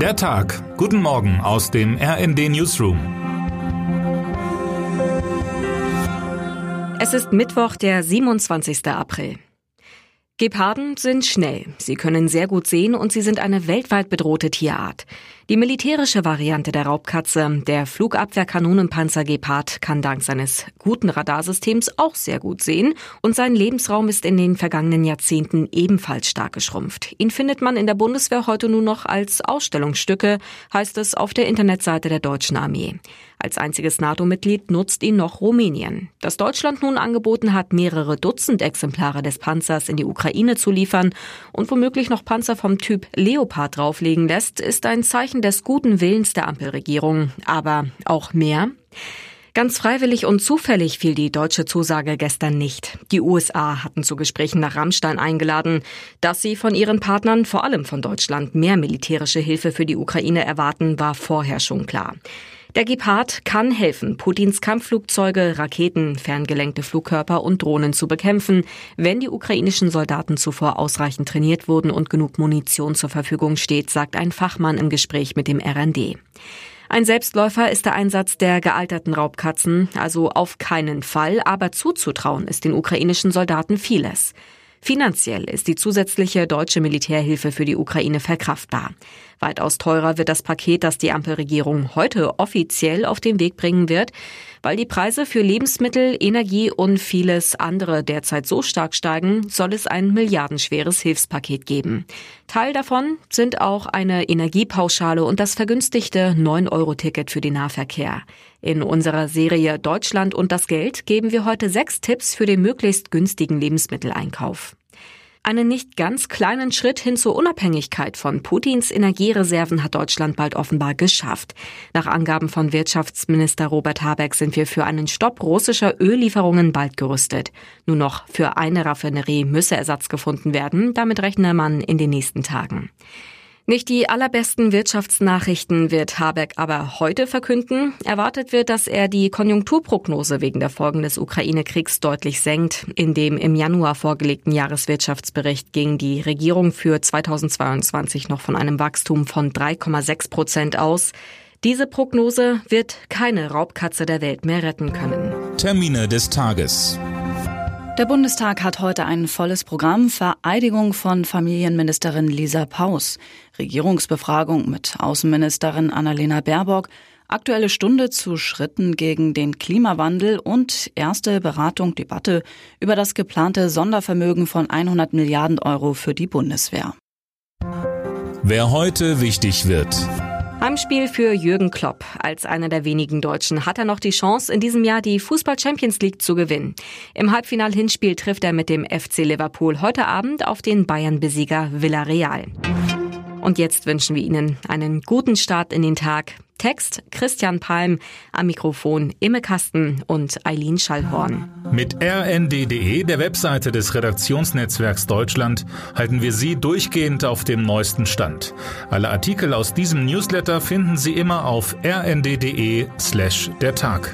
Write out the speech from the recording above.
Der Tag. Guten Morgen aus dem RND Newsroom. Es ist Mittwoch, der 27. April. Geparden sind schnell, sie können sehr gut sehen und sie sind eine weltweit bedrohte Tierart. Die militärische Variante der Raubkatze, der Flugabwehrkanonenpanzer Gepard, kann dank seines guten Radarsystems auch sehr gut sehen und sein Lebensraum ist in den vergangenen Jahrzehnten ebenfalls stark geschrumpft. Ihn findet man in der Bundeswehr heute nur noch als Ausstellungsstücke, heißt es auf der Internetseite der deutschen Armee. Als einziges NATO-Mitglied nutzt ihn noch Rumänien. Dass Deutschland nun angeboten hat, mehrere Dutzend Exemplare des Panzers in die Ukraine zu liefern und womöglich noch Panzer vom Typ Leopard drauflegen lässt, ist ein Zeichen des guten Willens der Ampelregierung. Aber auch mehr? Ganz freiwillig und zufällig fiel die deutsche Zusage gestern nicht. Die USA hatten zu Gesprächen nach Rammstein eingeladen. Dass sie von ihren Partnern, vor allem von Deutschland, mehr militärische Hilfe für die Ukraine erwarten, war vorher schon klar. Der Gepard kann helfen, Putins Kampfflugzeuge, Raketen, ferngelenkte Flugkörper und Drohnen zu bekämpfen, wenn die ukrainischen Soldaten zuvor ausreichend trainiert wurden und genug Munition zur Verfügung steht, sagt ein Fachmann im Gespräch mit dem RND. Ein Selbstläufer ist der Einsatz der gealterten Raubkatzen, also auf keinen Fall, aber zuzutrauen ist den ukrainischen Soldaten vieles. Finanziell ist die zusätzliche deutsche Militärhilfe für die Ukraine verkraftbar. Weitaus teurer wird das Paket, das die Ampelregierung heute offiziell auf den Weg bringen wird, weil die Preise für Lebensmittel, Energie und vieles andere derzeit so stark steigen, soll es ein milliardenschweres Hilfspaket geben. Teil davon sind auch eine Energiepauschale und das vergünstigte 9-Euro-Ticket für den Nahverkehr. In unserer Serie Deutschland und das Geld geben wir heute sechs Tipps für den möglichst günstigen Lebensmitteleinkauf. Einen nicht ganz kleinen Schritt hin zur Unabhängigkeit von Putins Energiereserven hat Deutschland bald offenbar geschafft. Nach Angaben von Wirtschaftsminister Robert Habeck sind wir für einen Stopp russischer Öllieferungen bald gerüstet. Nur noch für eine Raffinerie müsse Ersatz gefunden werden. Damit rechne man in den nächsten Tagen. Nicht die allerbesten Wirtschaftsnachrichten wird Habeck aber heute verkünden. Erwartet wird, dass er die Konjunkturprognose wegen der Folgen des Ukraine-Kriegs deutlich senkt. In dem im Januar vorgelegten Jahreswirtschaftsbericht ging die Regierung für 2022 noch von einem Wachstum von 3,6 Prozent aus. Diese Prognose wird keine Raubkatze der Welt mehr retten können. Termine des Tages. Der Bundestag hat heute ein volles Programm. Vereidigung von Familienministerin Lisa Paus, Regierungsbefragung mit Außenministerin Annalena Baerbock, Aktuelle Stunde zu Schritten gegen den Klimawandel und erste Beratung, Debatte über das geplante Sondervermögen von 100 Milliarden Euro für die Bundeswehr. Wer heute wichtig wird. Heimspiel für Jürgen Klopp. Als einer der wenigen Deutschen hat er noch die Chance, in diesem Jahr die Fußball Champions League zu gewinnen. Im Halbfinal-Hinspiel trifft er mit dem FC Liverpool heute Abend auf den Bayern-Besieger Villarreal. Und jetzt wünschen wir Ihnen einen guten Start in den Tag. Text Christian Palm, am Mikrofon Imme Kasten und Eileen Schallhorn. Mit rnd.de, der Webseite des Redaktionsnetzwerks Deutschland, halten wir Sie durchgehend auf dem neuesten Stand. Alle Artikel aus diesem Newsletter finden Sie immer auf rnd.de slash der Tag.